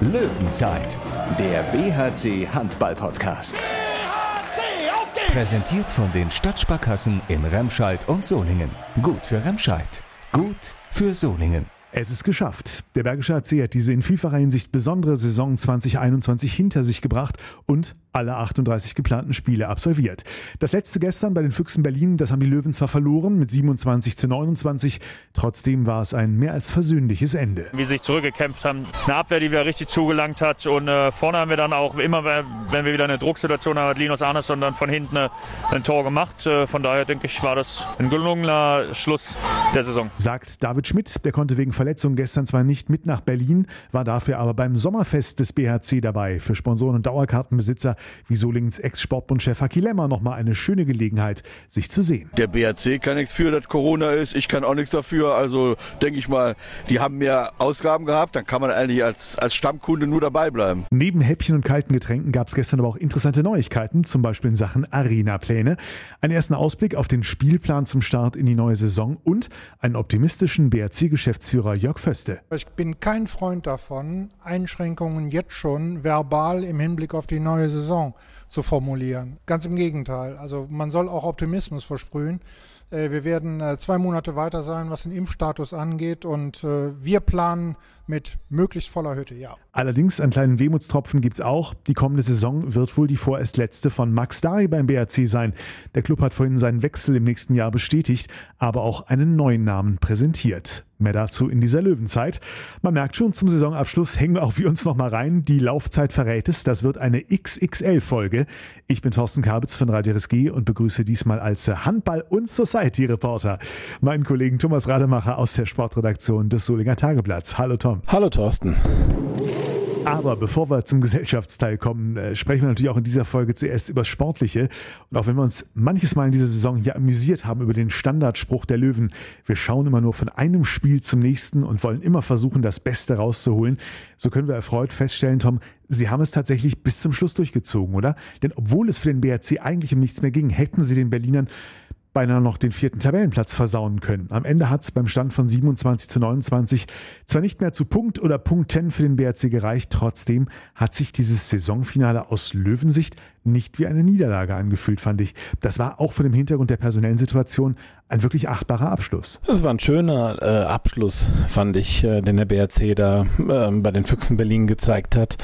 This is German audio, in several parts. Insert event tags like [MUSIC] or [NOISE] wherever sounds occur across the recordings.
Löwenzeit, der BHC Handball Podcast. BHC, auf geht's! Präsentiert von den Stadtsparkassen in Remscheid und Solingen. Gut für Remscheid, gut für Solingen. Es ist geschafft. Der Bergische AC hat diese in vielfacher Hinsicht besondere Saison 2021 hinter sich gebracht und alle 38 geplanten Spiele absolviert. Das letzte gestern bei den Füchsen Berlin, das haben die Löwen zwar verloren mit 27 zu 29, trotzdem war es ein mehr als versöhnliches Ende. Wie sie sich zurückgekämpft haben, eine Abwehr, die wieder richtig zugelangt hat und äh, vorne haben wir dann auch immer, wenn wir wieder eine Drucksituation haben, hat Linus Arneson dann von hinten äh, ein Tor gemacht. Äh, von daher denke ich, war das ein gelungener Schluss der Saison. Sagt David Schmidt, der konnte wegen Verletzung gestern zwar nicht mit nach Berlin, war dafür aber beim Sommerfest des BHC dabei. Für Sponsoren und Dauerkartenbesitzer wie Solingens Ex-Sportbundchef Haki Lemmer nochmal eine schöne Gelegenheit, sich zu sehen. Der BHC kann nichts für, dass Corona ist. Ich kann auch nichts dafür. Also denke ich mal, die haben mehr Ausgaben gehabt. Dann kann man eigentlich als, als Stammkunde nur dabei bleiben. Neben Häppchen und kalten Getränken gab es gestern aber auch interessante Neuigkeiten, zum Beispiel in Sachen Arena-Pläne. Einen ersten Ausblick auf den Spielplan zum Start in die neue Saison und einen optimistischen BHC-Geschäftsführer Jörg Föste. Ich bin kein Freund davon, Einschränkungen jetzt schon verbal im Hinblick auf die neue Saison zu formulieren. Ganz im Gegenteil. Also man soll auch Optimismus versprühen. Äh, wir werden äh, zwei Monate weiter sein, was den Impfstatus angeht. Und äh, wir planen mit möglichst voller Hütte, ja. Allerdings einen kleinen Wehmutstropfen gibt es auch. Die kommende Saison wird wohl die vorerst letzte von Max Dari beim BRC sein. Der Club hat vorhin seinen Wechsel im nächsten Jahr bestätigt, aber auch einen neuen Namen präsentiert. Mehr dazu in dieser Löwenzeit. Man merkt schon, zum Saisonabschluss hängen wir auch wir uns nochmal rein. Die Laufzeit verrät es. Das wird eine XXL-Folge. Ich bin Thorsten Kabitz von Radio RSG und begrüße diesmal als Handball- und Society-Reporter meinen Kollegen Thomas Rademacher aus der Sportredaktion des Solinger Tageblatts. Hallo Tom. Hallo Thorsten. Aber bevor wir zum Gesellschaftsteil kommen, äh, sprechen wir natürlich auch in dieser Folge zuerst über das Sportliche. Und auch wenn wir uns manches Mal in dieser Saison hier amüsiert haben über den Standardspruch der Löwen, wir schauen immer nur von einem Spiel zum nächsten und wollen immer versuchen, das Beste rauszuholen, so können wir erfreut feststellen, Tom, Sie haben es tatsächlich bis zum Schluss durchgezogen, oder? Denn obwohl es für den BRC eigentlich um nichts mehr ging, hätten sie den Berlinern beinahe noch den vierten Tabellenplatz versauen können. Am Ende hat es beim Stand von 27 zu 29 zwar nicht mehr zu Punkt oder Punkten für den BRC gereicht, trotzdem hat sich dieses Saisonfinale aus Löwensicht nicht wie eine Niederlage angefühlt, fand ich. Das war auch von dem Hintergrund der personellen Situation ein wirklich achtbarer Abschluss. Das war ein schöner äh, Abschluss, fand ich, äh, den der BRC da äh, bei den Füchsen Berlin gezeigt hat.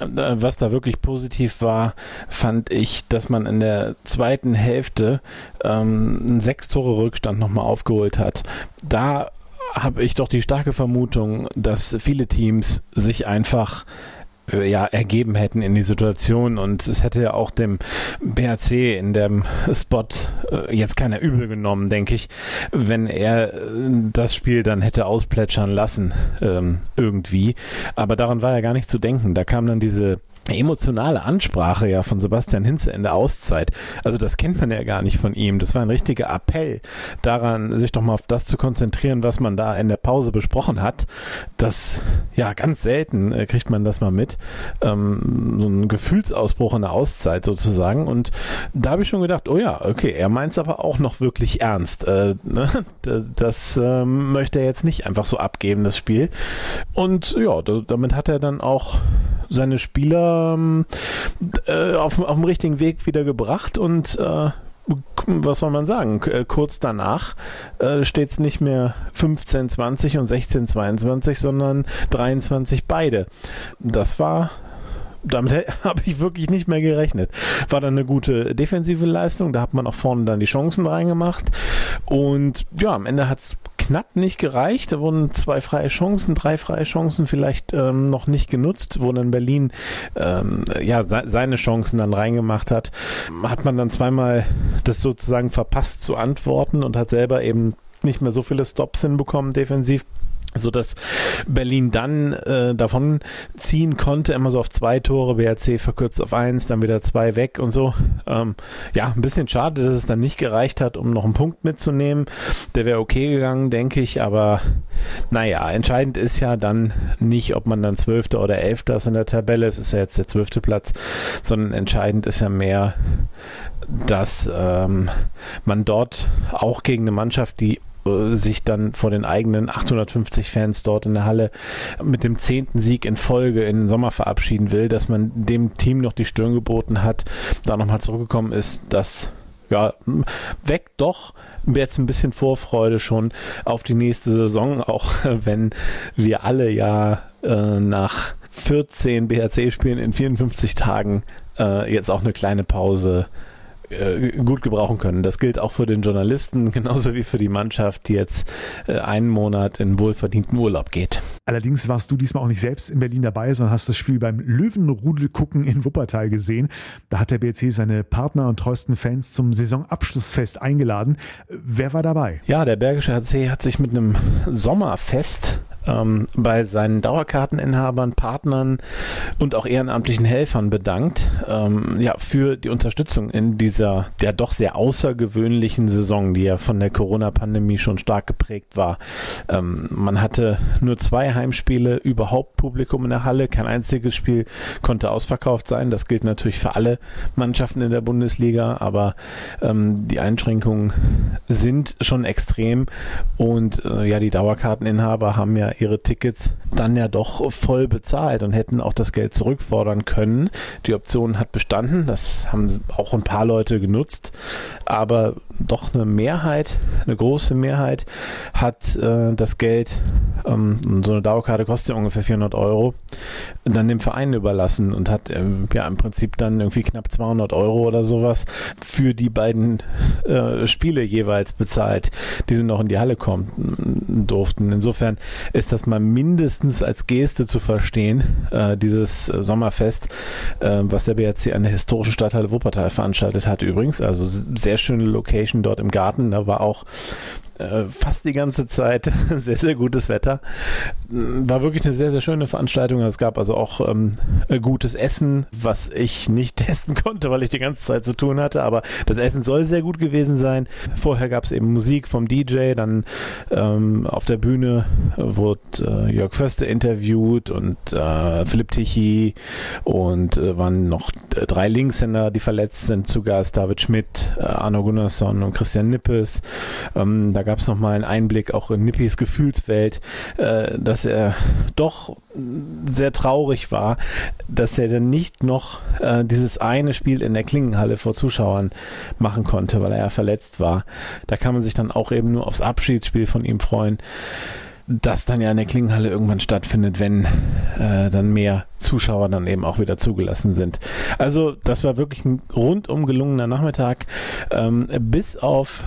Äh, was da wirklich positiv war, fand ich, dass man in der zweiten Hälfte ähm, einen sechs Tore Rückstand nochmal aufgeholt hat. Da habe ich doch die starke Vermutung, dass viele Teams sich einfach ja, ergeben hätten in die Situation und es hätte ja auch dem BRC in dem Spot äh, jetzt keiner übel genommen, denke ich, wenn er äh, das Spiel dann hätte ausplätschern lassen ähm, irgendwie. Aber daran war ja gar nicht zu denken. Da kam dann diese emotionale Ansprache ja von Sebastian Hinze in der Auszeit. Also das kennt man ja gar nicht von ihm. Das war ein richtiger Appell daran, sich doch mal auf das zu konzentrieren, was man da in der Pause besprochen hat. Das, ja, ganz selten äh, kriegt man das mal mit. Ähm, so ein Gefühlsausbruch in der Auszeit sozusagen. Und da habe ich schon gedacht, oh ja, okay, er meint es aber auch noch wirklich ernst. Äh, [LAUGHS] ne? Das äh, möchte er jetzt nicht einfach so abgeben, das Spiel. Und ja, das, damit hat er dann auch seine Spieler ähm, äh, auf, auf dem richtigen Weg wieder gebracht und äh, was soll man sagen? Äh, kurz danach äh, steht es nicht mehr 15, 20 und 16, 22, sondern 23 beide. Das war damit [LAUGHS] habe ich wirklich nicht mehr gerechnet. War dann eine gute defensive Leistung, da hat man auch vorne dann die Chancen reingemacht. Und ja, am Ende hat es knapp nicht gereicht. Da wurden zwei freie Chancen, drei freie Chancen vielleicht ähm, noch nicht genutzt, wo dann Berlin ähm, ja se seine Chancen dann reingemacht hat. Hat man dann zweimal das sozusagen verpasst zu antworten und hat selber eben nicht mehr so viele Stops hinbekommen defensiv so dass Berlin dann äh, davon ziehen konnte, immer so auf zwei Tore, BRC verkürzt auf eins, dann wieder zwei weg und so. Ähm, ja, ein bisschen schade, dass es dann nicht gereicht hat, um noch einen Punkt mitzunehmen. Der wäre okay gegangen, denke ich, aber naja, entscheidend ist ja dann nicht, ob man dann Zwölfter oder Elfter ist in der Tabelle, es ist ja jetzt der zwölfte Platz, sondern entscheidend ist ja mehr, dass ähm, man dort auch gegen eine Mannschaft, die sich dann vor den eigenen 850 Fans dort in der Halle mit dem zehnten Sieg in Folge in den Sommer verabschieden will, dass man dem Team noch die Stirn geboten hat, da nochmal zurückgekommen ist, das ja, weckt doch jetzt ein bisschen Vorfreude schon auf die nächste Saison, auch [LAUGHS] wenn wir alle ja äh, nach 14 BHC-Spielen in 54 Tagen äh, jetzt auch eine kleine Pause äh, gut gebrauchen können. Das gilt auch für den Journalisten, [LAUGHS] genauso wie für die Mannschaft, die jetzt äh, einen Monat in wohlverdienten Urlaub geht. Allerdings warst du diesmal auch nicht selbst in Berlin dabei, sondern hast das Spiel beim Löwenrudel gucken in Wuppertal gesehen. Da hat der BRC seine Partner und treuesten Fans zum Saisonabschlussfest eingeladen. Wer war dabei? Ja, der Bergische HC hat sich mit einem Sommerfest ähm, bei seinen Dauerkarteninhabern, Partnern und auch ehrenamtlichen Helfern bedankt, ähm, ja, für die Unterstützung in dieser ja doch sehr außergewöhnlichen Saison, die ja von der Corona-Pandemie schon stark geprägt war. Ähm, man hatte nur zwei Heimspiele, überhaupt Publikum in der Halle, kein einziges Spiel konnte ausverkauft sein. Das gilt natürlich für alle Mannschaften in der Bundesliga, aber ähm, die Einschränkungen sind schon extrem und äh, ja, die Dauerkarteninhaber haben ja ihre Tickets dann ja doch voll bezahlt und hätten auch das Geld zurückfordern können. Die Option hat bestanden, das haben auch ein paar Leute genutzt, aber doch eine Mehrheit, eine große Mehrheit hat äh, das Geld, ähm, so eine Dauerkarte kostet ja ungefähr 400 Euro, dann dem Verein überlassen und hat ähm, ja im Prinzip dann irgendwie knapp 200 Euro oder sowas für die beiden äh, Spiele jeweils bezahlt, die sie noch in die Halle kommen durften. Insofern ist das mal mindestens als Geste zu verstehen, äh, dieses Sommerfest, äh, was der BRC an der historischen Stadthalle Wuppertal veranstaltet hat übrigens. Also sehr schöne Location dort im Garten. Da war auch äh, fast die ganze Zeit [LAUGHS] sehr, sehr gutes Wetter. War wirklich eine sehr, sehr schöne Veranstaltung. Es gab also auch ähm, gutes Essen, was ich nicht [LAUGHS] testen konnte, weil ich die ganze Zeit zu tun hatte. Aber das Essen soll sehr gut gewesen sein. Vorher gab es eben Musik vom DJ, dann ähm, auf der Bühne wurde äh, Jörg Förste interviewt und äh, Philipp Tichy und äh, waren noch drei Linkshänder, die verletzt sind, zu Gast. David Schmidt, äh, Arno Gunnarsson und Christian Nippes. Ähm, da gab es nochmal einen Einblick auch in Nippis Gefühlswelt, äh, dass er doch sehr traurig war, dass er dann nicht noch äh, dieses eine Spiel in der Klingenhalle vor Zuschauern machen konnte, weil er ja verletzt war. Da kann man sich dann auch eben nur aufs Abschiedsspiel von ihm freuen das dann ja in der Klingenhalle irgendwann stattfindet, wenn äh, dann mehr Zuschauer dann eben auch wieder zugelassen sind. Also das war wirklich ein rundum gelungener Nachmittag, ähm, bis auf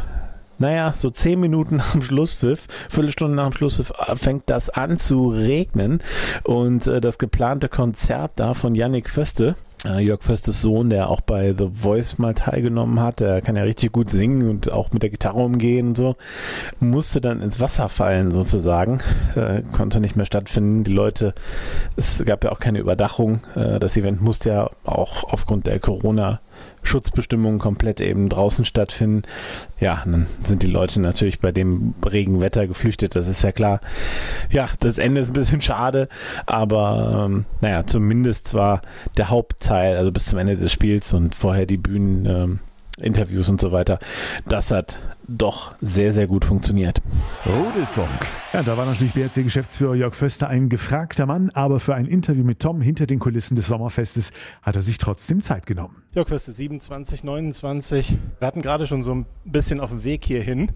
naja, so zehn Minuten [LAUGHS] nach dem Schlusspfiff, Viertelstunde nach dem Schlusspfiff äh, fängt das an zu regnen. Und äh, das geplante Konzert da von Yannick Föste, äh, Jörg Föstes Sohn, der auch bei The Voice mal teilgenommen hat, der kann ja richtig gut singen und auch mit der Gitarre umgehen und so, musste dann ins Wasser fallen sozusagen, äh, konnte nicht mehr stattfinden. Die Leute, es gab ja auch keine Überdachung, äh, das Event musste ja auch aufgrund der Corona Schutzbestimmungen komplett eben draußen stattfinden. Ja, dann sind die Leute natürlich bei dem Regenwetter geflüchtet, das ist ja klar. Ja, das Ende ist ein bisschen schade, aber ähm, naja, zumindest war der Hauptteil, also bis zum Ende des Spiels und vorher die Bühnen. Ähm, Interviews und so weiter. Das hat doch sehr, sehr gut funktioniert. Rudelfunk. Ja, da war natürlich BRC-Geschäftsführer Jörg Föster ein gefragter Mann, aber für ein Interview mit Tom hinter den Kulissen des Sommerfestes hat er sich trotzdem Zeit genommen. Jörg Föster, 27, 29. Wir hatten gerade schon so ein bisschen auf dem Weg hierhin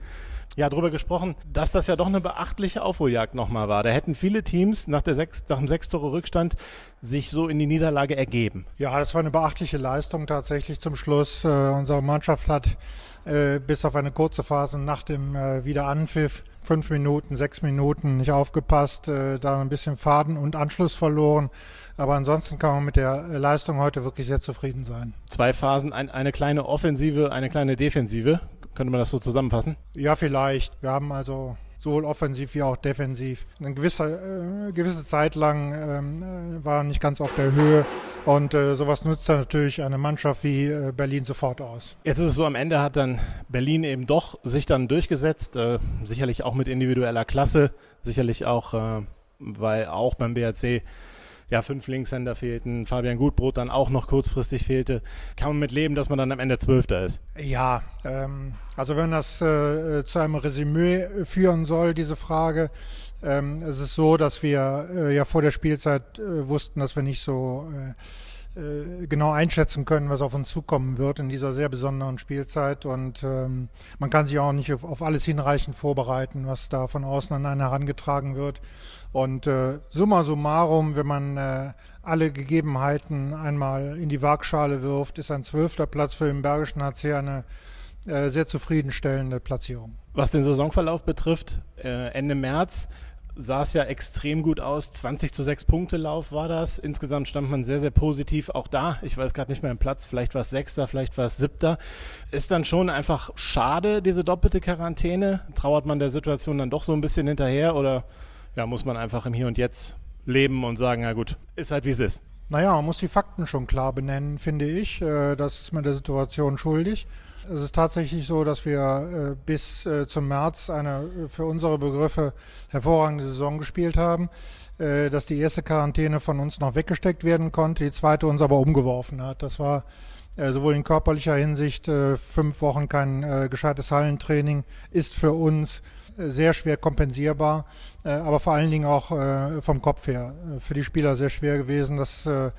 ja darüber gesprochen, dass das ja doch eine beachtliche Aufholjagd nochmal war. Da hätten viele Teams nach, der sechs, nach dem sechs Tore Rückstand sich so in die Niederlage ergeben. Ja, das war eine beachtliche Leistung tatsächlich zum Schluss. Äh, unsere Mannschaft hat äh, bis auf eine kurze Phase nach dem äh, Wiederanpfiff fünf Minuten, sechs Minuten nicht aufgepasst, äh, da ein bisschen Faden und Anschluss verloren. Aber ansonsten kann man mit der Leistung heute wirklich sehr zufrieden sein. Zwei Phasen, ein, eine kleine Offensive, eine kleine Defensive. Könnte man das so zusammenfassen? Ja, vielleicht. Wir haben also sowohl offensiv wie auch defensiv. Eine gewisse, äh, gewisse Zeit lang ähm, äh, war nicht ganz auf der Höhe und äh, sowas nutzt dann natürlich eine Mannschaft wie äh, Berlin sofort aus. Jetzt ist es so, am Ende hat dann Berlin eben doch sich dann durchgesetzt, äh, sicherlich auch mit individueller Klasse, sicherlich auch, äh, weil auch beim BRC ja, fünf Linkshänder fehlten, Fabian Gutbrot dann auch noch kurzfristig fehlte. Kann man mit leben, dass man dann am Ende Zwölfter ist? Ja, ähm, also wenn das äh, zu einem Resümee führen soll, diese Frage, ähm, es ist so, dass wir äh, ja vor der Spielzeit äh, wussten, dass wir nicht so äh, genau einschätzen können, was auf uns zukommen wird in dieser sehr besonderen Spielzeit. Und ähm, man kann sich auch nicht auf, auf, alles hinreichend vorbereiten, was da von außen an einen herangetragen wird. Und äh, summa summarum, wenn man äh, alle Gegebenheiten einmal in die Waagschale wirft, ist ein zwölfter Platz für den Bergischen HC eine äh, sehr zufriedenstellende Platzierung. Was den Saisonverlauf betrifft, äh, Ende März sah es ja extrem gut aus. 20 zu 6 Punkte Lauf war das. Insgesamt stand man sehr, sehr positiv. Auch da, ich weiß gerade nicht mehr im Platz, vielleicht war es Sechster, vielleicht war es Siebter. Ist dann schon einfach schade, diese doppelte Quarantäne? Trauert man der Situation dann doch so ein bisschen hinterher oder ja, muss man einfach im Hier und Jetzt leben und sagen, ja gut, ist halt wie es ist? Naja, man muss die Fakten schon klar benennen, finde ich. Äh, das ist man der Situation schuldig. Es ist tatsächlich so, dass wir äh, bis äh, zum März eine äh, für unsere Begriffe hervorragende Saison gespielt haben, dass die erste Quarantäne von uns noch weggesteckt werden konnte, die zweite uns aber umgeworfen hat. Das war sowohl in körperlicher Hinsicht fünf Wochen kein gescheites Hallentraining, ist für uns sehr schwer kompensierbar, aber vor allen Dingen auch vom Kopf her für die Spieler sehr schwer gewesen. Das äh,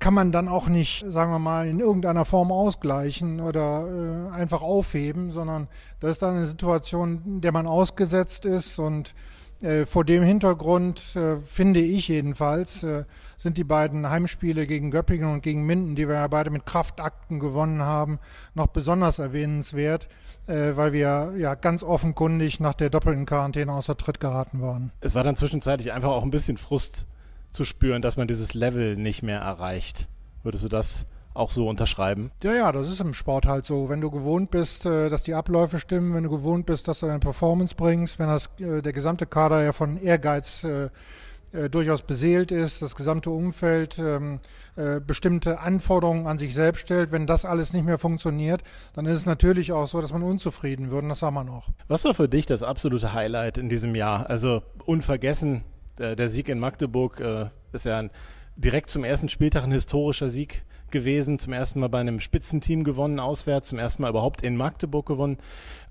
kann man dann auch nicht, sagen wir mal, in irgendeiner Form ausgleichen oder äh, einfach aufheben, sondern das ist dann eine Situation, der man ausgesetzt ist und äh, vor dem Hintergrund äh, finde ich jedenfalls, äh, sind die beiden Heimspiele gegen Göppingen und gegen Minden, die wir ja beide mit Kraftakten gewonnen haben, noch besonders erwähnenswert, äh, weil wir ja ganz offenkundig nach der doppelten Quarantäne außer Tritt geraten waren. Es war dann zwischenzeitlich einfach auch ein bisschen Frust zu spüren, dass man dieses Level nicht mehr erreicht. Würdest du das auch so unterschreiben? Ja, ja, das ist im Sport halt so. Wenn du gewohnt bist, äh, dass die Abläufe stimmen, wenn du gewohnt bist, dass du deine Performance bringst, wenn das, äh, der gesamte Kader ja von Ehrgeiz äh, durchaus beseelt ist, das gesamte Umfeld ähm, äh, bestimmte Anforderungen an sich selbst stellt. Wenn das alles nicht mehr funktioniert, dann ist es natürlich auch so, dass man unzufrieden wird und das haben wir noch. Was war für dich das absolute Highlight in diesem Jahr? Also unvergessen der, der Sieg in Magdeburg äh, ist ja ein, direkt zum ersten Spieltag ein historischer Sieg gewesen. Zum ersten Mal bei einem Spitzenteam gewonnen, auswärts, zum ersten Mal überhaupt in Magdeburg gewonnen.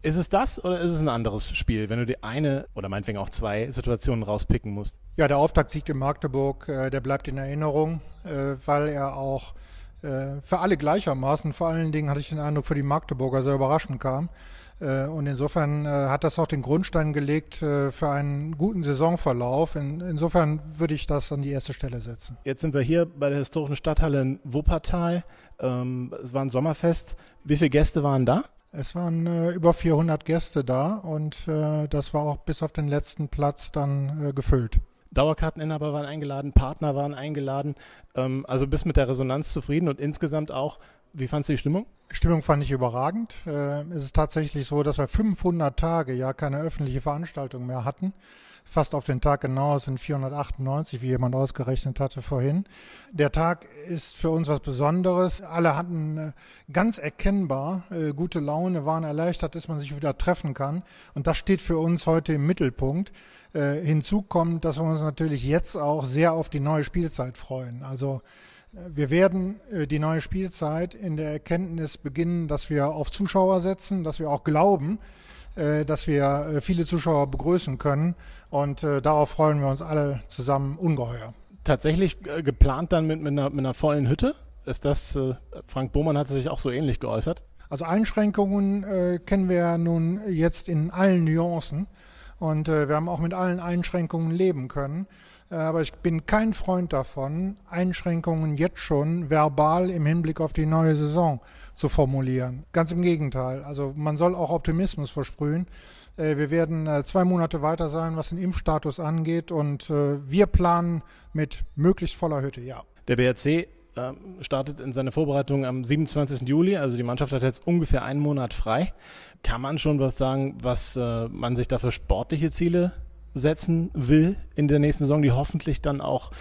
Ist es das oder ist es ein anderes Spiel, wenn du die eine oder meinetwegen auch zwei Situationen rauspicken musst? Ja, der Auftaktsieg in Magdeburg, äh, der bleibt in Erinnerung, äh, weil er auch äh, für alle gleichermaßen, vor allen Dingen hatte ich den Eindruck, für die Magdeburger sehr überraschend kam. Äh, und insofern äh, hat das auch den Grundstein gelegt äh, für einen guten Saisonverlauf. insofern würde ich das an die erste Stelle setzen. Jetzt sind wir hier bei der historischen Stadthalle in Wuppertal. Ähm, es war ein Sommerfest. Wie viele Gäste waren da? Es waren äh, über 400 Gäste da und äh, das war auch bis auf den letzten Platz dann äh, gefüllt. Dauerkarteninhaber waren eingeladen, Partner waren eingeladen. Ähm, also bist mit der Resonanz zufrieden und insgesamt auch wie fandst du die Stimmung? Stimmung fand ich überragend. Äh, es ist tatsächlich so, dass wir 500 Tage ja keine öffentliche Veranstaltung mehr hatten. Fast auf den Tag genau sind 498, wie jemand ausgerechnet hatte vorhin. Der Tag ist für uns was Besonderes. Alle hatten äh, ganz erkennbar äh, gute Laune, waren erleichtert, dass man sich wieder treffen kann. Und das steht für uns heute im Mittelpunkt. Hinzu kommt, dass wir uns natürlich jetzt auch sehr auf die neue Spielzeit freuen. Also wir werden äh, die neue Spielzeit in der Erkenntnis beginnen, dass wir auf Zuschauer setzen, dass wir auch glauben, äh, dass wir äh, viele Zuschauer begrüßen können. Und darauf freuen wir uns alle zusammen ungeheuer. Tatsächlich geplant dann mit, mit, einer, mit einer vollen Hütte? Ist das, Frank Bohmann hat sich auch so ähnlich geäußert? Also Einschränkungen äh, kennen wir nun jetzt in allen Nuancen. Und äh, wir haben auch mit allen Einschränkungen leben können. Äh, aber ich bin kein Freund davon, Einschränkungen jetzt schon verbal im Hinblick auf die neue Saison zu formulieren. Ganz im Gegenteil. Also man soll auch Optimismus versprühen. Äh, wir werden äh, zwei Monate weiter sein, was den Impfstatus angeht. Und wir planen mit möglichst voller Hütte, ja. Der BRC startet in seine Vorbereitung am 27. Juli. Also die Mannschaft hat jetzt ungefähr einen Monat frei. Kann man schon was sagen, was man sich da für sportliche Ziele setzen will in der nächsten Saison, die hoffentlich dann auch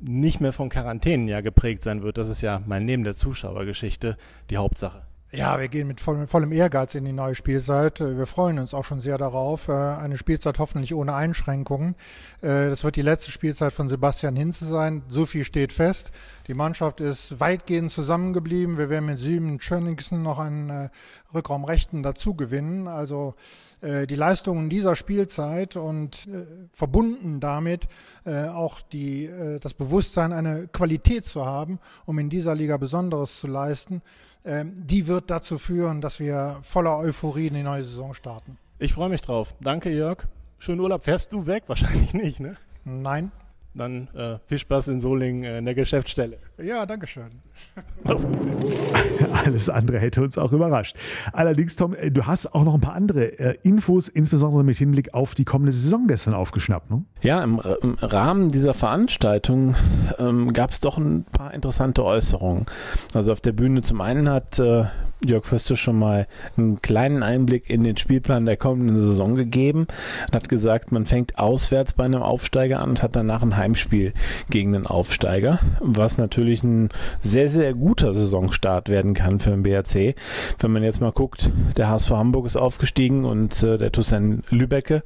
nicht mehr von Quarantänen ja geprägt sein wird. Das ist ja mal neben der Zuschauergeschichte die Hauptsache. Ja, wir gehen mit vollem, vollem, Ehrgeiz in die neue Spielzeit. Wir freuen uns auch schon sehr darauf. Äh, eine Spielzeit hoffentlich ohne Einschränkungen. Äh, das wird die letzte Spielzeit von Sebastian Hinze sein. So viel steht fest. Die Mannschaft ist weitgehend zusammengeblieben. Wir werden mit Sümen Schönigsen noch einen äh, Rückraumrechten dazu gewinnen. Also die Leistungen dieser Spielzeit und verbunden damit auch die, das Bewusstsein, eine Qualität zu haben, um in dieser Liga Besonderes zu leisten, ähm, die wird dazu führen, dass wir voller Euphorie in die neue Saison starten. Ich freue mich drauf. Danke, Jörg. Schönen Urlaub. Fährst du weg? [LAUGHS] Wahrscheinlich nicht, ne? Nein. Dann äh, viel Spaß in Solingen äh, in der Geschäftsstelle. Ja, danke schön. Alles andere hätte uns auch überrascht. Allerdings, Tom, äh, du hast auch noch ein paar andere äh, Infos, insbesondere mit Hinblick auf die kommende Saison gestern aufgeschnappt. Ne? Ja, im, im, Rahmen dieser Veranstaltung ähm, gab es doch ein paar interessante Äußerungen. Also auf der Bühne zum einen hat äh, Jörg Föste schon mal einen kleinen Einblick in den Spielplan der kommenden Saison gegeben und hat gesagt, man fängt auswärts bei einem Aufsteiger an und hat danach ein Heimspiel gegen den Aufsteiger, was natürlich ein sehr, sehr guter Saisonstart werden kann für den BRC. Wenn man jetzt mal guckt, der HSV Hamburg ist aufgestiegen und äh, der Toussaint Lübecke.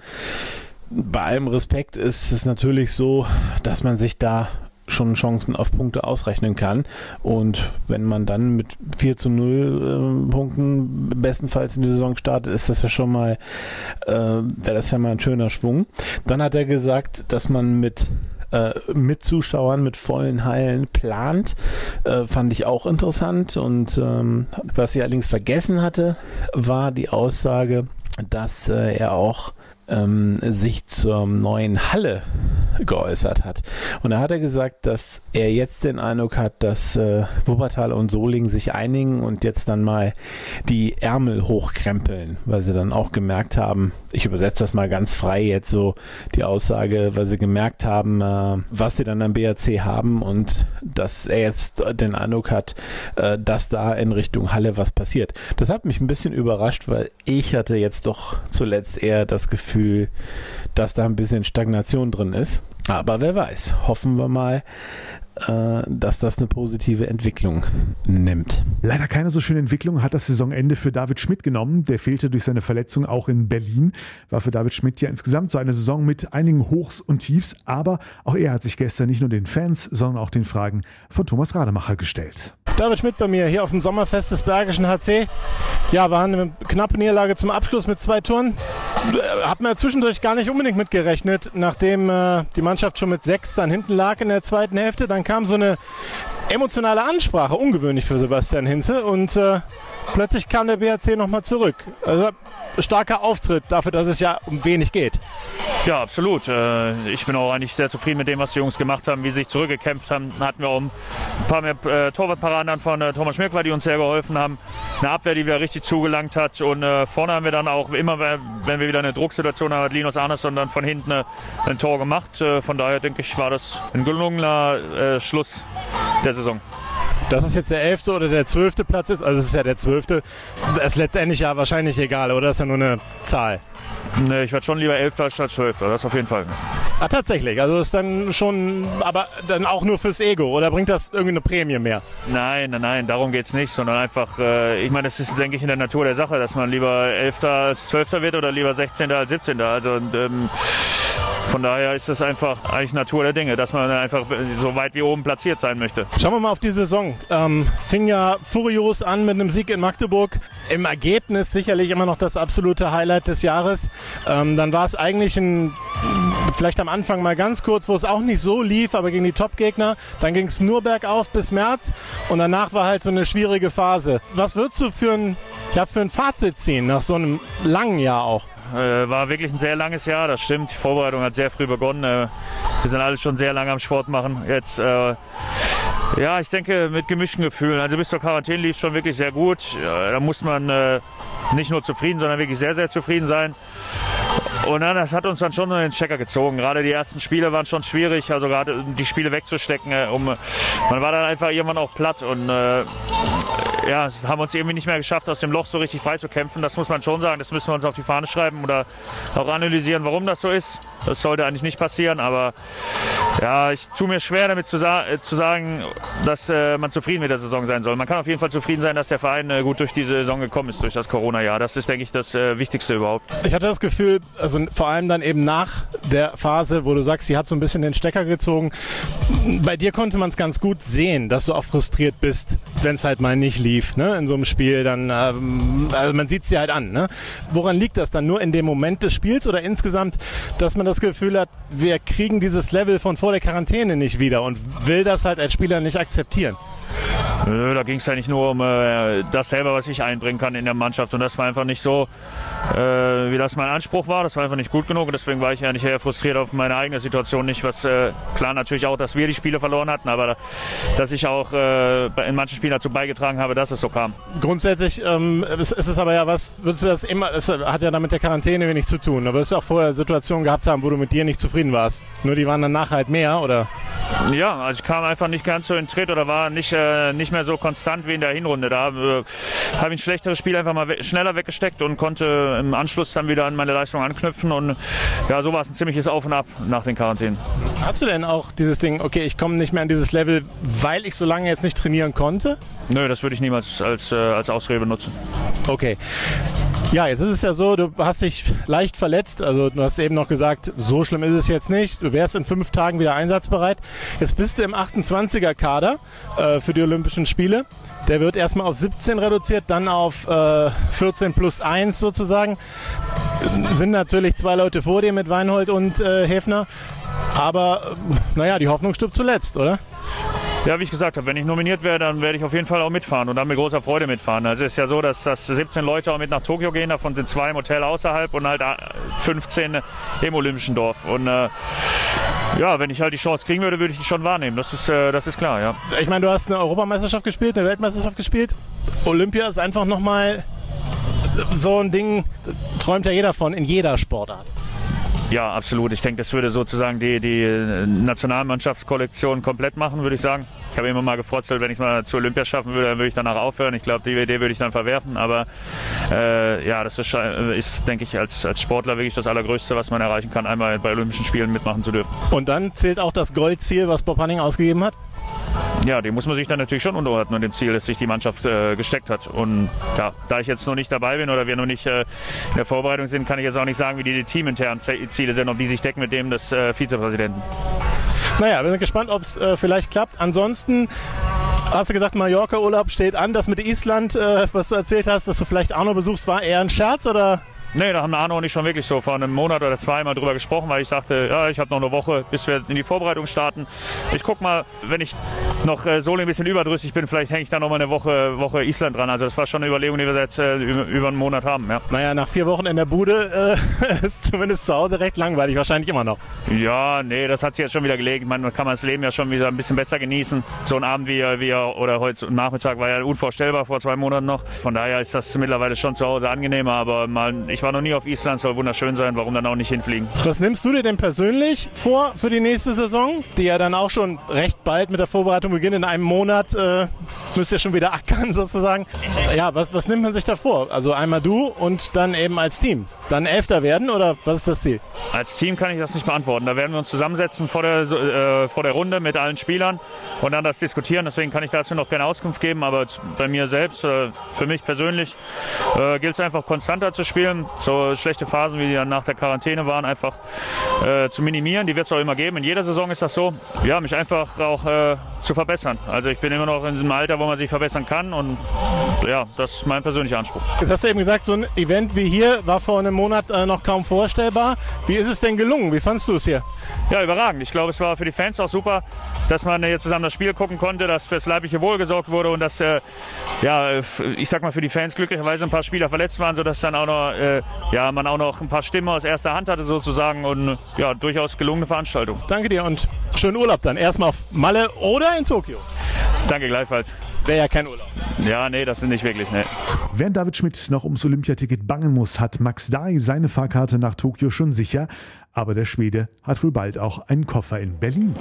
Bei allem Respekt ist es natürlich so, dass man sich da schon Chancen auf Punkte ausrechnen kann. Und wenn man dann mit 4 zu 0 äh, Punkten bestenfalls in die Saison startet, ist das ja schon mal, äh, wäre das ja mal ein schöner Schwung. Dann hat er gesagt, dass man mit äh, mit Zuschauern, mit vollen Hallen plant, äh, fand ich auch interessant. Und ähm, was ich allerdings vergessen hatte, war die Aussage, dass äh, er auch ähm, sich zur neuen Halle geäußert hat. Und da hat er gesagt, dass er jetzt den Eindruck hat, dass äh, Wuppertal und Solingen sich einigen und jetzt dann mal die Ärmel hochkrempeln, weil sie dann auch gemerkt haben, ich übersetze das mal ganz frei jetzt so, die Aussage, weil sie gemerkt haben, äh, was sie dann am BRC haben und dass er jetzt den Eindruck hat, äh, dass da in Richtung Halle was passiert. Das hat mich ein bisschen überrascht, weil ich hatte jetzt doch zuletzt eher das Gefühl, dass da ein bisschen Stagnation drin ist. Aber wer weiß, hoffen wir mal, dass das eine positive Entwicklung nimmt. Leider keine so schöne Entwicklung hat das Saisonende für David Schmidt genommen. Der fehlte durch seine Verletzung auch in Berlin. War für David Schmidt ja insgesamt so eine Saison mit einigen Hochs und Tiefs. Aber auch er hat sich gestern nicht nur den Fans, sondern auch den Fragen von Thomas Rademacher gestellt. David Schmidt bei mir hier auf dem Sommerfest des Bergischen HC. Ja, war eine knappe Niederlage zum Abschluss mit zwei Toren. Hat man zwischendurch gar nicht unbedingt mitgerechnet, nachdem äh, die Mannschaft schon mit sechs dann hinten lag in der zweiten Hälfte. Dann kam so eine emotionale Ansprache, ungewöhnlich für Sebastian Hinze. Und äh, plötzlich kam der BHC nochmal zurück. Also starker Auftritt dafür, dass es ja um wenig geht. Ja, absolut. Äh, ich bin auch eigentlich sehr zufrieden mit dem, was die Jungs gemacht haben, wie sie sich zurückgekämpft haben. Hatten wir auch ein paar mehr äh, Torwartparaden von äh, Thomas Schmirkwa, die uns sehr geholfen haben. Eine Abwehr, die wieder richtig zugelangt hat. Und vorne haben wir dann auch immer, wenn wir wieder eine Drucksituation haben, hat Linus Arneson dann von hinten ein Tor gemacht. Von daher denke ich, war das ein gelungener Schluss der Saison. Dass es jetzt der elfte oder der zwölfte Platz ist, also es ist ja der zwölfte, ist letztendlich ja wahrscheinlich egal, oder? Das ist ja nur eine Zahl. Nee, ich werde schon lieber elfter statt zwölfter, das auf jeden Fall. Ah, tatsächlich. Also ist dann schon, aber dann auch nur fürs Ego oder bringt das irgendwie eine Prämie mehr? Nein, nein, nein, darum geht es nicht, sondern einfach, äh, ich meine, das ist, denke ich, in der Natur der Sache, dass man lieber elfter als zwölfter wird oder lieber sechzehnter als siebzehnter. Also und, ähm, von daher ist es einfach eigentlich Natur der Dinge, dass man einfach so weit wie oben platziert sein möchte. Schauen wir mal auf die Saison. Ähm, fing ja furios an mit einem Sieg in Magdeburg. Im Ergebnis sicherlich immer noch das absolute Highlight des Jahres. Ähm, dann war es eigentlich ein, vielleicht am Anfang mal ganz kurz, wo es auch nicht so lief, aber gegen die Top-Gegner. Dann ging es nur bergauf bis März und danach war halt so eine schwierige Phase. Was würdest du für ein, ja, für ein Fazit ziehen nach so einem langen Jahr auch? Äh, war wirklich ein sehr langes Jahr, das stimmt. Die Vorbereitung hat sehr früh begonnen. Äh, wir sind alle schon sehr lange am Sport machen. Jetzt, äh, ja, ich denke mit gemischten Gefühlen. Also bis zur Quarantäne lief es schon wirklich sehr gut. da muss man äh, nicht nur zufrieden, sondern wirklich sehr, sehr zufrieden sein. Und dann, das hat uns dann schon in den Checker gezogen. Gerade die ersten Spiele waren schon schwierig, also gerade die Spiele wegzustecken. Äh, um, man war dann einfach irgendwann auch platt und äh, ja, haben uns irgendwie nicht mehr geschafft, aus dem Loch so richtig frei zu kämpfen. Das muss man schon sagen. Das müssen wir uns auf die Fahne schreiben oder auch analysieren, warum das so ist. Das sollte eigentlich nicht passieren, aber Ja, ich tue mir schwer damit zu, sa äh, zu sagen, dass äh, man zufrieden mit der Saison sein soll. Man kann auf jeden Fall zufrieden sein, dass der Verein äh, gut durch die Saison gekommen ist, durch das Corona-Jahr. Das ist, denke ich, das äh, Wichtigste überhaupt. Ich hatte das Gefühl, also vor allem dann eben nach der Phase, wo du sagst, sie hat so ein bisschen den Stecker gezogen. Bei dir konnte man es ganz gut sehen, dass du auch frustriert bist, wenn es halt mal nicht lief, ne? In so einem Spiel, dann, ähm, also man sieht es dir halt an, ne? Woran liegt das dann? Nur in dem Moment des Spiels oder insgesamt, dass man das Gefühl hat, wir kriegen dieses Level von vor der Quarantäne nicht wieder und will das halt als Spieler nicht akzeptieren? Da ging es ja nicht nur um äh, das selber, was ich einbringen kann in der Mannschaft. Und das war einfach nicht so, äh, wie das mein Anspruch war. Das war einfach nicht gut genug. Und deswegen war ich ja nicht eher frustriert auf meine eigene Situation. Nicht, was äh, klar natürlich auch, dass wir die Spiele verloren hatten, aber dass ich auch äh, in manchen Spielen dazu beigetragen habe, dass es so kam. Grundsätzlich ähm, ist, ist, es aber ja was, würdest du das immer, es hat ja damit der Quarantäne wenig zu tun. Da wirst du auch vorher Situationen gehabt haben, wo du mit dir nicht zufrieden warst. Nur die waren danach halt mehr, oder? Ja, also ich kam einfach nicht ganz so in Tritt oder war nicht, äh, nicht mehr so konstant wie in der Hinrunde. Da äh, habe ich ein schlechteres Spiel einfach mal we schneller weggesteckt und konnte im Anschluss dann wieder an meine Leistung anknüpfen. Und ja, so war es ein ziemliches Auf und Ab nach den Quarantänen. Hast du denn auch dieses Ding, okay, ich komme nicht mehr an dieses Level, weil ich so lange jetzt nicht trainieren konnte? Nö, das würde ich niemals als, äh, als Ausrede benutzen. Okay. Ja, jetzt ist es ja so, du hast dich leicht verletzt. Also du hast eben noch gesagt, so schlimm ist es jetzt nicht. Du wärst in fünf Tagen wieder einsatzbereit. Jetzt bist du im 28er Kader äh, für die Olympischen Spiele. Der wird erstmal auf 17 reduziert, dann auf äh, 14 plus 1 sozusagen. Sind natürlich zwei Leute vor dir mit Weinhold und äh, Häfner. Aber äh, naja, die Hoffnung stirbt zuletzt, oder? Ja, wie ich gesagt habe, wenn ich nominiert werde, dann werde ich auf jeden Fall auch mitfahren und dann mit großer Freude mitfahren. Also es ist ja so, dass, dass 17 Leute auch mit nach Tokio gehen, davon sind zwei im Hotel außerhalb und halt 15 im Olympischen Dorf. Und äh, ja, wenn ich halt die Chance kriegen würde, würde ich die schon wahrnehmen. Das ist, äh, das ist klar, ja. Ich meine, du hast eine Europameisterschaft gespielt, eine Weltmeisterschaft gespielt. Olympia ist einfach nochmal so ein Ding, träumt ja jeder von, in jeder Sportart. Ja, absolut. Ich denke, das würde sozusagen die, die Nationalmannschaftskollektion komplett machen, würde ich sagen. Ich habe immer mal gefrotzelt, wenn ich es mal zu Olympia schaffen würde, dann würde ich danach aufhören. Ich glaube, die Idee würde ich dann verwerfen. Aber äh, ja, das ist, ist, denke ich, als, als Sportler wirklich das Allergrößte, was man erreichen kann, einmal bei Olympischen Spielen mitmachen zu dürfen. Und dann zählt auch das Goldziel, was Bob Hanning ausgegeben hat? Ja, dem muss man sich dann natürlich schon unterordnen, dem Ziel, das sich die Mannschaft äh, gesteckt hat. Und ja, da ich jetzt noch nicht dabei bin oder wir noch nicht äh, in der Vorbereitung sind, kann ich jetzt auch nicht sagen, wie die, die teaminternen Ziele sind, ob die sich decken mit dem des äh, Vizepräsidenten. Naja, wir sind gespannt, ob es äh, vielleicht klappt. Ansonsten hast du gesagt, Mallorca-Urlaub steht an. Das mit Island, äh, was du erzählt hast, dass du vielleicht Arno besuchst, war eher ein Scherz oder Nee, da haben Arno und ich schon wirklich so vor einem Monat oder zwei mal drüber gesprochen, weil ich sagte, ja, ich habe noch eine Woche, bis wir in die Vorbereitung starten. Ich guck mal, wenn ich noch äh, so ein bisschen überdrüssig bin, vielleicht hänge ich da noch mal eine Woche, Woche Island dran. Also das war schon eine Überlegung, die wir jetzt äh, über, über, einen Monat haben. Ja. Naja, nach vier Wochen in der Bude äh, [LAUGHS] ist zumindest zu Hause recht langweilig, wahrscheinlich immer noch. Ja, nee, das hat sich jetzt schon wieder gelegt. Man kann das Leben ja schon wieder ein bisschen besser genießen. So ein Abend wie, wie oder heute Nachmittag war ja unvorstellbar vor zwei Monaten noch. Von daher ist das mittlerweile schon zu Hause angenehmer, aber mal, ich war noch nie auf Island, soll wunderschön sein, warum dann auch nicht hinfliegen? Was nimmst du dir denn persönlich vor für die nächste Saison, die ja dann auch schon recht bald mit der Vorbereitung beginnt? In einem Monat äh, müsst ihr schon wieder ackern [LAUGHS] sozusagen. Ja, was, was nimmt man sich da vor? Also einmal du und dann eben als Team. Dann Elfter werden oder was ist das Ziel? Als Team kann ich das nicht beantworten. Da werden wir uns zusammensetzen vor der, äh, vor der Runde mit allen Spielern und dann das diskutieren. Deswegen kann ich dazu noch keine Auskunft geben, aber bei mir selbst, äh, für mich persönlich, äh, gilt es einfach konstanter zu spielen. So schlechte Phasen, wie die dann nach der Quarantäne waren, einfach äh, zu minimieren. Die wird es auch immer geben. In jeder Saison ist das so. Ja, mich einfach auch äh, zu verbessern. Also ich bin immer noch in diesem Alter, wo man sich verbessern kann und ja, das ist mein persönlicher Anspruch. Jetzt hast du eben gesagt, so ein Event wie hier war vor einem Monat äh, noch kaum vorstellbar. Wie ist es denn gelungen? Wie fandest du es hier? Ja, überragend. Ich glaube, es war für die Fans auch super, dass man hier zusammen das Spiel gucken konnte, dass fürs leibliche Wohl gesorgt wurde und dass, äh, ja, ich sag mal, für die Fans glücklicherweise ein paar Spieler verletzt waren, sodass dann auch noch, äh, ja, man auch noch ein paar Stimmen aus erster Hand hatte sozusagen und ja, durchaus gelungene Veranstaltung. Danke dir und schönen Urlaub dann. Erstmal auf Malle oder in Tokio. Danke gleichfalls. Wäre ja kein Urlaub. Ja, nee, das ist nicht wirklich, ne. Während David Schmidt noch ums Olympiaticket bangen muss, hat Max Dahi seine Fahrkarte nach Tokio schon sicher. Aber der Schwede hat wohl bald auch einen Koffer in Berlin.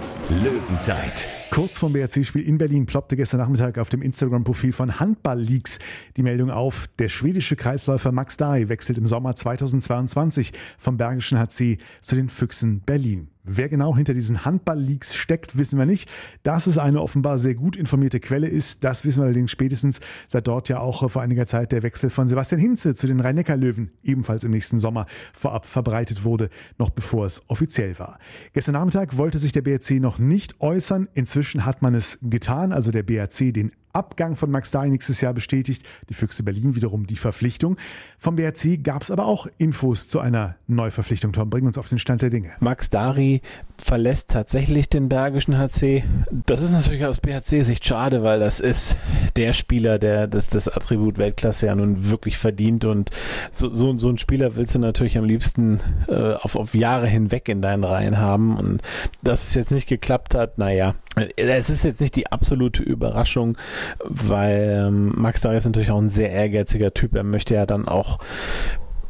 Löwenzeit. Kurz vom BRC-Spiel in Berlin ploppte gestern Nachmittag auf dem Instagram-Profil von Handball Leaks die Meldung auf, der schwedische Kreisläufer Max Dahi wechselt im Sommer 2022 vom Bergischen HC zu den Füchsen Berlin. Wer genau hinter diesen Handball-Leaks steckt, wissen wir nicht. Dass es eine offenbar sehr gut informierte Quelle ist, das wissen wir allerdings spätestens, seit dort ja auch vor einiger Zeit der Wechsel von Sebastian Hinze zu den Rhein-Neckar-Löwen ebenfalls im nächsten Sommer vorab verbreitet wurde, noch bevor es offiziell war. Gestern Nachmittag wollte sich der BRC noch nicht äußern. Inzwischen hat man es getan, also der BRC den Abgang von Max Dahi nächstes Jahr bestätigt, die Füchse Berlin wiederum die Verpflichtung. Vom BRC gab es aber auch Infos zu einer Neuverpflichtung. Tom, bring uns auf den Stand der Dinge. Max Dari verlässt tatsächlich den Bergischen HC. Das ist natürlich aus BHC-Sicht schade, weil das ist der Spieler, der das, das Attribut Weltklasse ja nun wirklich verdient und so, so, so einen Spieler willst du natürlich am liebsten äh, auf, auf Jahre hinweg in deinen Reihen haben und dass es jetzt nicht geklappt hat, naja, es ist jetzt nicht die absolute Überraschung, weil ähm, Max Darius natürlich auch ein sehr ehrgeiziger Typ. Er möchte ja dann auch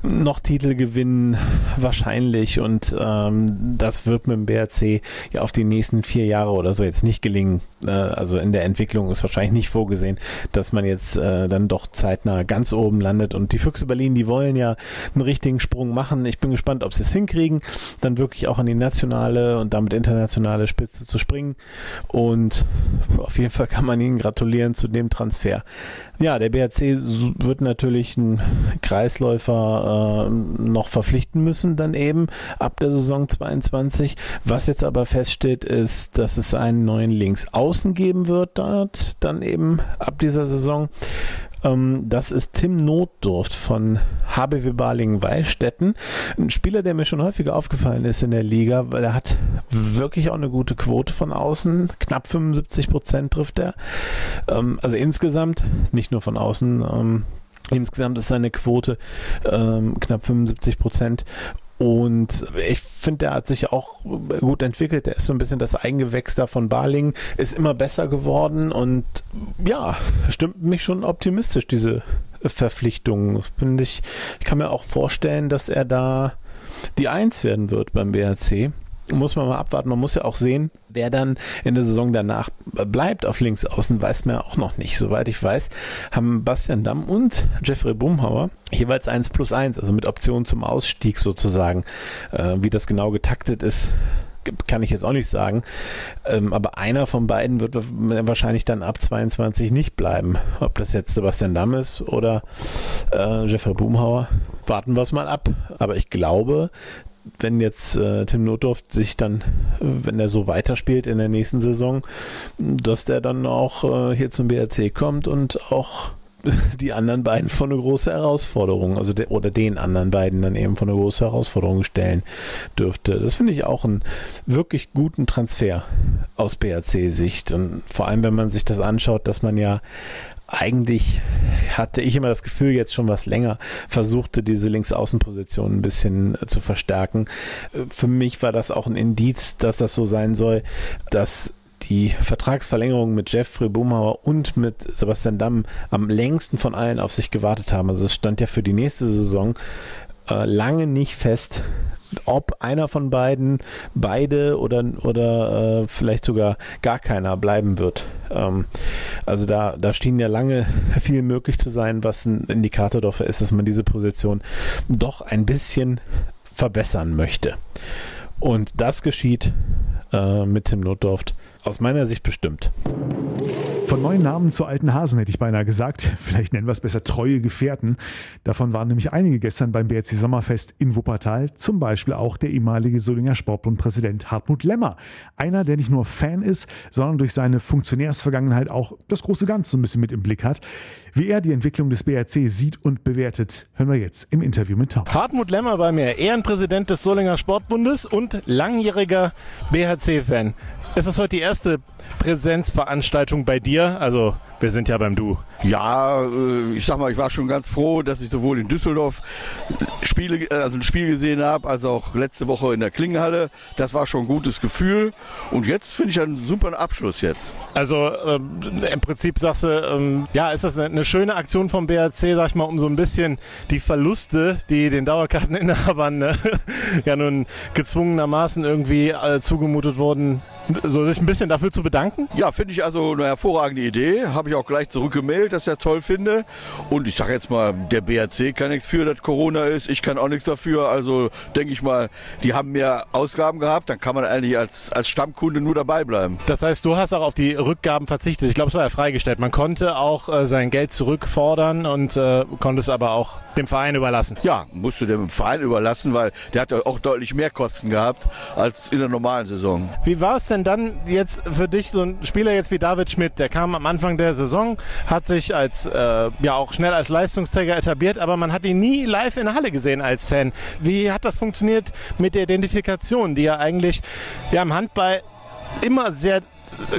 noch Titel gewinnen, wahrscheinlich. Und ähm, das wird mit dem BRC ja auf die nächsten vier Jahre oder so jetzt nicht gelingen. Äh, also in der Entwicklung ist wahrscheinlich nicht vorgesehen, dass man jetzt äh, dann doch zeitnah ganz oben landet. Und die Füchse Berlin, die wollen ja einen richtigen Sprung machen. Ich bin gespannt, ob sie es hinkriegen, dann wirklich auch an die nationale und damit internationale Spitze zu springen. Und auf jeden Fall kann man ihnen gratulieren zu dem Transfer. Ja, der BRC wird natürlich einen Kreisläufer äh, noch verpflichten müssen, dann eben ab der Saison 22. Was jetzt aber feststeht, ist, dass es einen neuen Linksaußen geben wird, dort dann eben ab dieser Saison. Ähm, das ist Tim Notdurft von HBW Balingen-Weilstätten. Ein Spieler, der mir schon häufiger aufgefallen ist in der Liga, weil er hat wirklich auch eine gute Quote von außen. Knapp 75 Prozent trifft er. Ähm, also insgesamt, nicht nur von außen. Ähm, insgesamt ist seine Quote knapp 75 Prozent und ich finde, der hat sich auch gut entwickelt. Der ist so ein bisschen das Eingewächs da von Barling, ist immer besser geworden und ja, stimmt mich schon optimistisch, diese Verpflichtung. Ich, ich kann mir auch vorstellen, dass er da die Eins werden wird beim BRC muss man mal abwarten. Man muss ja auch sehen, wer dann in der Saison danach bleibt auf links außen, weiß man ja auch noch nicht. Soweit ich weiß, haben Bastian Damm und Jeffrey Bumhauer jeweils 1 plus 1, also mit Option zum Ausstieg sozusagen. Äh, wie das genau getaktet ist, kann ich jetzt auch nicht sagen. Ähm, aber einer von beiden wird wahrscheinlich dann ab 22 nicht bleiben. Ob das jetzt Sebastian Damm ist oder äh, Jeffrey Boomhauer, warten wir es mal ab. Aber ich glaube, wenn jetzt äh, Tim Notdorf sich dann, wenn er so weiterspielt in der nächsten Saison, dass der dann auch äh, hier zum BRC kommt und auch [LAUGHS] die anderen beiden vor eine große Herausforderung, also de, oder den anderen beiden dann eben vor eine große Herausforderung stellen dürfte. Das finde ich auch einen wirklich guten Transfer aus BRC-Sicht. Und vor allem, wenn man sich das anschaut, dass man ja eigentlich hatte ich immer das Gefühl, jetzt schon was länger versuchte, diese Linksaußenposition ein bisschen äh, zu verstärken. Äh, für mich war das auch ein Indiz, dass das so sein soll, dass die Vertragsverlängerung mit Jeffrey Bumauer und mit Sebastian Damm am längsten von allen auf sich gewartet haben. Also es stand ja für die nächste Saison äh, lange nicht fest, ob einer von beiden, beide oder, oder äh, vielleicht sogar gar keiner bleiben wird. Ähm, also da, da schien ja lange [LAUGHS] viel möglich zu sein, was ein Indikator dafür ist, dass man diese Position doch ein bisschen verbessern möchte. Und das geschieht äh, mit Tim Notdorft aus meiner Sicht bestimmt. Von neuen Namen zu alten Hasen hätte ich beinahe gesagt. [LAUGHS] Vielleicht nennen wir es besser treue Gefährten. Davon waren nämlich einige gestern beim BRC Sommerfest in Wuppertal. Zum Beispiel auch der ehemalige Solinger Sportbundpräsident Hartmut Lemmer. Einer, der nicht nur Fan ist, sondern durch seine Funktionärsvergangenheit auch das große Ganze ein bisschen mit im Blick hat. Wie er die Entwicklung des BRC sieht und bewertet, hören wir jetzt im Interview mit Tom. Hartmut Lemmer bei mir, Ehrenpräsident des Solinger Sportbundes und langjähriger BHC-Fan. Es ist heute die erste Präsenzveranstaltung bei dir, also Wir sind ja beim Du. Ja, äh, ich sag mal, ich war schon ganz froh, dass ich sowohl in Düsseldorf Spiele, also ein Spiel gesehen habe, als auch letzte Woche in der Klingenhalle. Das war schon ein gutes Gefühl. Und jetzt finde ich einen super Abschluss jetzt. Also ähm, im Prinzip sagst du, ähm, ja, ist das eine, eine, schöne Aktion vom BRC, sag ich mal, um so ein bisschen die Verluste, die den Dauerkarteninhabern ne, [LAUGHS] ja nun gezwungenermaßen irgendwie äh, zugemutet wurden, so sich ein bisschen dafür zu bedanken? Ja, finde ich also eine hervorragende Idee. Habe ich auch gleich zurückgemeldet, dass ich das toll finde. Und ich sage jetzt mal, der BRC kann nichts für, dass Corona ist. Ich kann auch nichts dafür. Also denke ich mal, die haben mehr Ausgaben gehabt. Dann kann man eigentlich als, als Stammkunde nur dabei bleiben. Das heißt, du hast auch auf die Rückgaben verzichtet. Ich glaube, es war ja freigestellt. Man konnte auch äh, sein Geld zurückfordern und äh, konnte es aber auch dem Verein überlassen. Ja, musste dem Verein überlassen, weil der hat auch deutlich mehr Kosten gehabt als in der normalen Saison. Wie war es denn dann jetzt für dich so ein Spieler jetzt wie David Schmidt? Der kam am Anfang der Saison, hat sich als äh, ja auch schnell als Leistungsträger etabliert, aber man hat ihn nie live in der Halle gesehen als Fan. Wie hat das funktioniert mit der Identifikation, die ja eigentlich ja im Handball immer sehr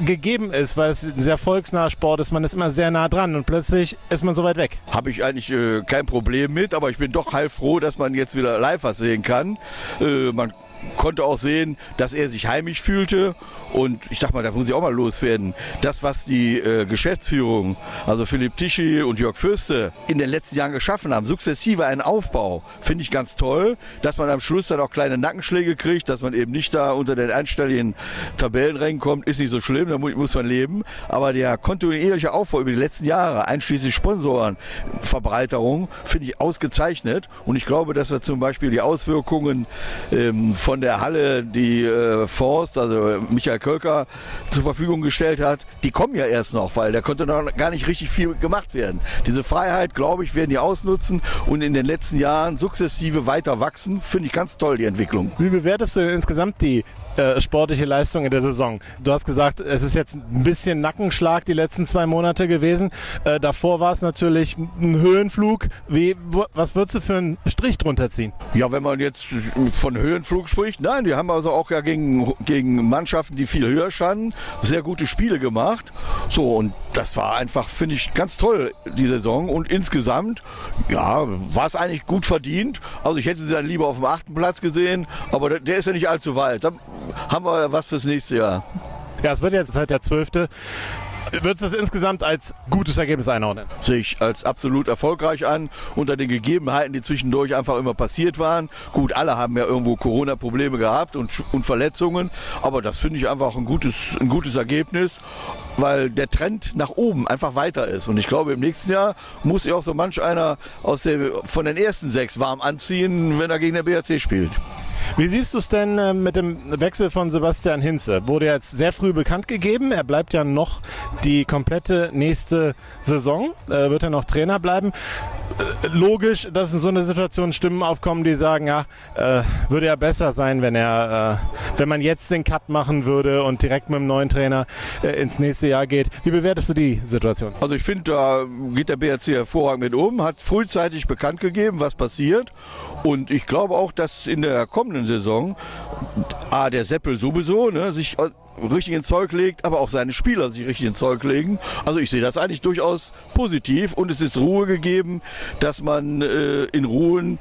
gegeben ist, weil es ein sehr volksnaher Sport ist. Man ist immer sehr nah dran und plötzlich ist man so weit weg. Habe ich eigentlich äh, kein Problem mit, aber ich bin doch heilfroh, dass man jetzt wieder live was sehen kann. Äh, man konnte auch sehen, dass er sich heimisch fühlte. Und ich sag mal, da muss ich auch mal loswerden. Das, was die äh, Geschäftsführung, also Philipp Tischi und Jörg Fürste, in den letzten Jahren geschaffen haben, sukzessive einen Aufbau, finde ich ganz toll, dass man am Schluss dann auch kleine Nackenschläge kriegt, dass man eben nicht da unter den einstelligen Tabellenrängen kommt, ist nicht so schlimm, da muss man leben. Aber der kontinuierliche Aufbau über die letzten Jahre, einschließlich Sponsoren, Verbreiterung, finde ich ausgezeichnet. Und ich glaube, dass wir zum Beispiel die Auswirkungen ähm, von der Halle, die äh, Forst, also Michael Kölker zur Verfügung gestellt hat, die kommen ja erst noch, weil da konnte noch gar nicht richtig viel gemacht werden. Diese Freiheit, glaube ich, werden die ausnutzen und in den letzten Jahren sukzessive weiter wachsen. Finde ich ganz toll, die Entwicklung. Wie bewertest du denn insgesamt die äh, sportliche Leistung in der Saison? Du hast gesagt, es ist jetzt ein bisschen Nackenschlag die letzten zwei Monate gewesen. Äh, davor war es natürlich ein Höhenflug. Wie, was würdest du für einen Strich drunter ziehen? Ja, wenn man jetzt von Höhenflug spricht, nein, wir haben also auch ja gegen, gegen Mannschaften, die viel höher standen, sehr gute Spiele gemacht. So, und das war einfach, finde ich, ganz toll, die Saison. Und insgesamt, ja, war es eigentlich gut verdient. Also ich hätte sie dann lieber auf dem achten Platz gesehen, aber der, ist ja nicht allzu weit. Da haben wir was fürs nächste Jahr. Ja, es wird jetzt seit der 12. Würdest du es insgesamt als gutes Ergebnis einordnen? Sehe ich als absolut erfolgreich an, unter den Gegebenheiten, die zwischendurch einfach immer passiert waren. Gut, alle haben ja irgendwo Corona-Probleme gehabt und, und Verletzungen, aber das finde ich einfach ein gutes, ein gutes Ergebnis, weil der Trend nach oben einfach weiter ist. Und ich glaube, im nächsten Jahr muss sich auch so manch einer aus der, von den ersten sechs warm anziehen, wenn er gegen den BRC spielt. Wie siehst du es denn äh, mit dem Wechsel von Sebastian Hinze? Wurde jetzt sehr früh bekannt gegeben. Er bleibt ja noch die komplette nächste Saison. Äh, wird er noch Trainer bleiben? Äh, logisch, dass in so einer Situation Stimmen aufkommen, die sagen, ja, würde ja besser sein, wenn er, wenn man jetzt den Cut machen würde und direkt mit dem neuen Trainer ins nächste Jahr geht. Wie bewertest du die Situation? Also ich finde, da geht der BRC hervorragend mit um, hat frühzeitig bekannt gegeben, was passiert. Und ich glaube auch, dass in der kommenden Saison. A, der Seppel sowieso, ne, sich richtig ins Zeug legt, aber auch seine Spieler sich richtig ins Zeug legen. Also ich sehe das eigentlich durchaus positiv und es ist Ruhe gegeben, dass man äh, in Ruhen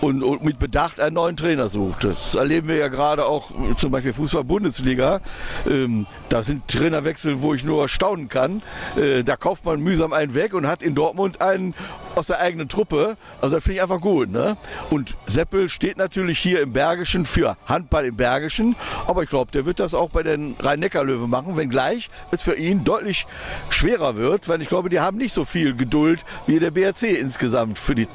und, und, mit Bedacht einen neuen Trainer sucht. Das erleben wir ja gerade auch zum Beispiel Fußball-Bundesliga. Ähm, da sind Trainerwechsel, wo ich nur staunen kann. Äh, da kauft man mühsam einen weg und hat in Dortmund einen aus der eigenen Truppe. Also das finde ich einfach gut. Ne? Und Seppel steht natürlich hier im Bergischen für Handball im Bergischen, aber ich glaube, der wird das auch bei den Rhein-Neckar-Löwen machen, wenngleich es für ihn deutlich schwerer wird, weil ich glaube, die haben nicht so viel Geduld, wie der BRC insgesamt für die,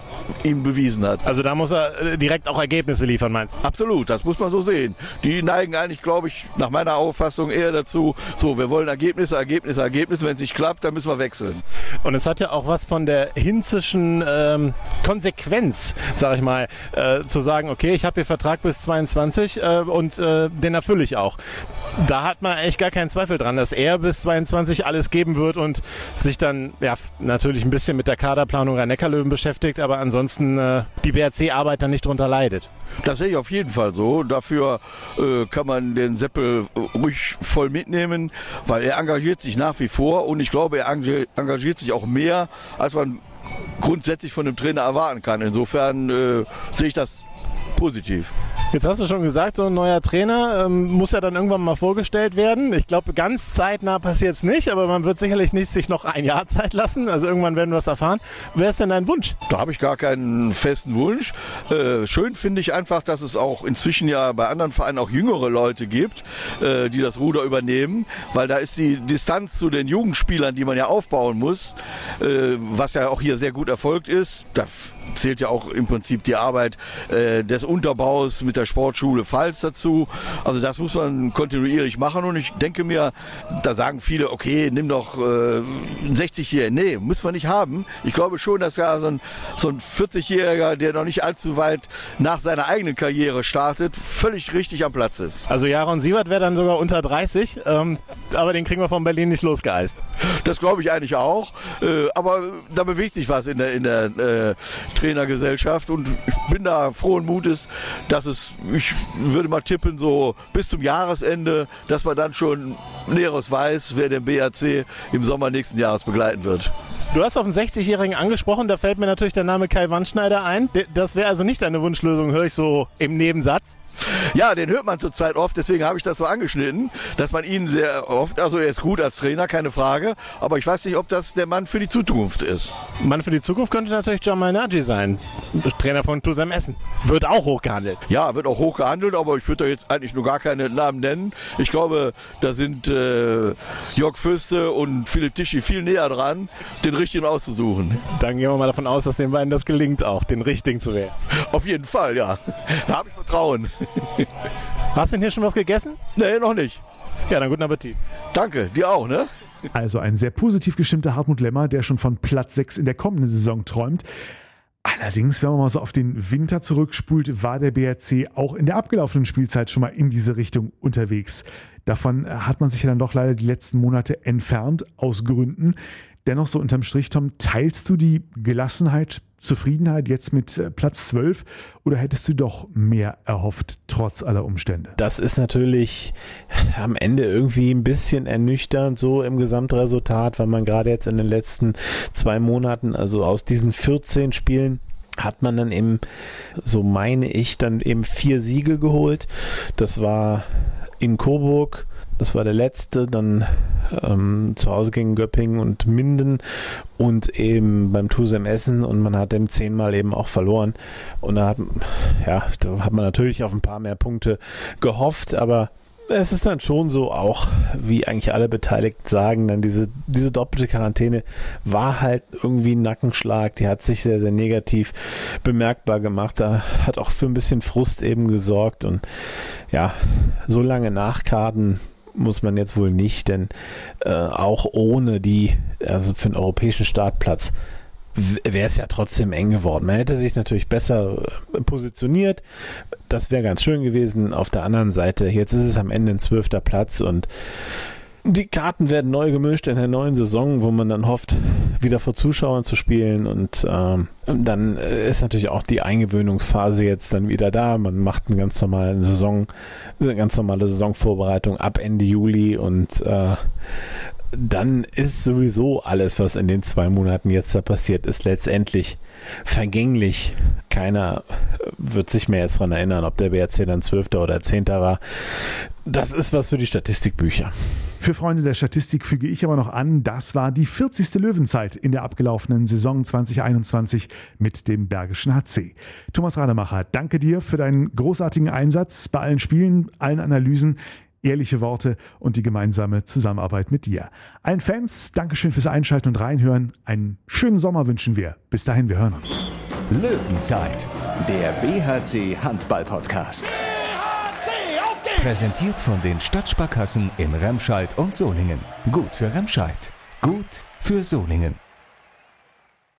ihm bewiesen hat. Also da muss er äh, direkt auch Ergebnisse liefern, meinst du? Absolut, das muss man so sehen. Die neigen eigentlich, glaube ich, nach meiner Auffassung eher dazu, so, wir wollen Ergebnisse, Ergebnisse, Ergebnisse. Wenn es nicht klappt, dann müssen wir wechseln. Und es hat ja auch was von der unternehmerischen ähm, Konsequenz, sag ich mal, äh, zu sagen, okay, ich habe hier Vertrag bis 22 äh, und äh, den erfülle ich auch. Da hat man echt gar keinen Zweifel dran, dass er bis 22 alles geben wird und sich dann ja natürlich ein bisschen mit der Kaderplanung Rhein-Neckar-Löwen beschäftigt, aber ansonsten äh, die BRC-Arbeit dann nicht drunter leidet. Das sehe ich auf jeden Fall so. Dafür äh, kann man den Seppel ruhig voll mitnehmen, weil er engagiert sich nach wie vor und ich glaube, er engagiert sich auch mehr, als man grundsätzlich von dem Trainer erwarten kann. Insofern äh, sehe ich das positiv. Jetzt hast du schon gesagt, so ein neuer Trainer ähm, muss ja dann irgendwann mal vorgestellt werden. Ich glaube, ganz zeitnah passiert es nicht, aber man wird sicherlich nicht sich noch ein Jahr [LAUGHS] Zeit lassen. Also irgendwann werden wir es erfahren. Wer ist denn dein Wunsch? Da habe ich gar keinen festen Wunsch. Äh, schön finde ich einfach, dass es auch inzwischen ja bei anderen Vereinen auch jüngere Leute gibt, äh, die das Ruder übernehmen, weil da ist die Distanz zu den Jugendspielern, die man ja aufbauen muss, äh, was ja auch hier sehr gut erfolgt ist. Da zählt ja auch im Prinzip die Arbeit äh, des Unterbaus mit der Sportschule Pfalz dazu. Also das muss man kontinuierlich machen und ich denke mir, da sagen viele, okay, nimm doch äh, einen 60-Jährigen. Nee, muss man nicht haben. Ich glaube schon, dass ja so ein, so ein 40-Jähriger, der noch nicht allzu weit nach seiner eigenen Karriere startet, völlig richtig am Platz ist. Also Jaron Sievert wäre dann sogar unter 30, ähm, aber den kriegen wir von Berlin nicht losgeeist. [LAUGHS] Das glaube ich eigentlich auch. Äh, aber da bewegt sich was in der, in der äh, Trainergesellschaft und ich bin da frohen Mutes, dass es, ich würde mal tippen, so bis zum Jahresende, dass man dann schon Näheres weiß, wer den BAC im Sommer nächsten Jahres begleiten wird. Du hast auf einen 60-Jährigen angesprochen, da fällt mir natürlich der Name Kai Wandschneider ein. Das wäre also nicht deine Wunschlösung, höre ich so im Nebensatz. Ja, den hört man zurzeit oft, deswegen habe ich das so angeschnitten, dass man ihn sehr oft, also er ist gut als Trainer, keine Frage, aber ich weiß nicht, ob das der Mann für die Zukunft ist. Mann für die Zukunft könnte natürlich Jamal Nagy sein, Trainer von Tusem Essen. Wird auch hochgehandelt. Ja, wird auch hochgehandelt, aber ich würde da jetzt eigentlich nur gar keine Namen nennen. Ich glaube, da sind äh, Jörg Fürste und Philipp Tischi viel näher dran, den richtigen auszusuchen. Dann gehen wir mal davon aus, dass den beiden das gelingt auch, den richtigen zu wählen. Auf jeden Fall, ja. Da habe ich Vertrauen. [LAUGHS] Hast du denn hier schon was gegessen? Nee, noch nicht. Ja, dann guten Appetit. Danke, dir auch, ne? Also ein sehr positiv gestimmter Hartmut Lemmer, der schon von Platz 6 in der kommenden Saison träumt. Allerdings, wenn man mal so auf den Winter zurückspult, war der BRC auch in der abgelaufenen Spielzeit schon mal in diese Richtung unterwegs. Davon hat man sich ja dann doch leider die letzten Monate entfernt, aus Gründen. Dennoch so unterm Strich, Tom, teilst du die Gelassenheit, Zufriedenheit jetzt mit äh, Platz 12 oder hättest du doch mehr erhofft, trotz aller Umstände? Das ist natürlich am Ende irgendwie ein bisschen ernüchternd so im Gesamtresultat, weil man gerade jetzt in den letzten zwei Monaten, also aus diesen 14 Spielen, hat man dann eben, so meine ich, dann eben vier Siege geholt. Das war in Coburg, das war der letzte, dann ähm, zu Hause gegen Göppingen und Minden und eben beim Tusem Essen. Und man hat eben zehnmal eben auch verloren. Und da hat, ja, da hat man natürlich auf ein paar mehr Punkte gehofft, aber es ist dann schon so auch, wie eigentlich alle Beteiligten sagen, dann diese, diese doppelte Quarantäne war halt irgendwie ein Nackenschlag, die hat sich sehr, sehr negativ bemerkbar gemacht, da hat auch für ein bisschen Frust eben gesorgt. Und ja, so lange nachkarten muss man jetzt wohl nicht, denn äh, auch ohne die, also für den europäischen Startplatz, wäre es ja trotzdem eng geworden. Man hätte sich natürlich besser äh, positioniert. Das wäre ganz schön gewesen. Auf der anderen Seite, jetzt ist es am Ende ein zwölfter Platz und die Karten werden neu gemischt in der neuen Saison, wo man dann hofft, wieder vor Zuschauern zu spielen. Und ähm, dann ist natürlich auch die Eingewöhnungsphase jetzt dann wieder da. Man macht eine ganz normale Saison, eine ganz normale Saisonvorbereitung ab Ende Juli und äh, dann ist sowieso alles, was in den zwei Monaten jetzt da passiert ist, letztendlich vergänglich. Keiner wird sich mehr jetzt daran erinnern, ob der BRC dann Zwölfter oder Zehnter war. Das ist was für die Statistikbücher. Für Freunde der Statistik füge ich aber noch an, das war die 40. Löwenzeit in der abgelaufenen Saison 2021 mit dem Bergischen HC. Thomas Rademacher, danke dir für deinen großartigen Einsatz bei allen Spielen, allen Analysen ehrliche Worte und die gemeinsame Zusammenarbeit mit dir. Allen Fans, Dankeschön fürs Einschalten und Reinhören. Einen schönen Sommer wünschen wir. Bis dahin, wir hören uns. Löwenzeit, der BHC Handball Podcast. Präsentiert von den Stadtsparkassen in Remscheid und Solingen. Gut für Remscheid. Gut für Solingen.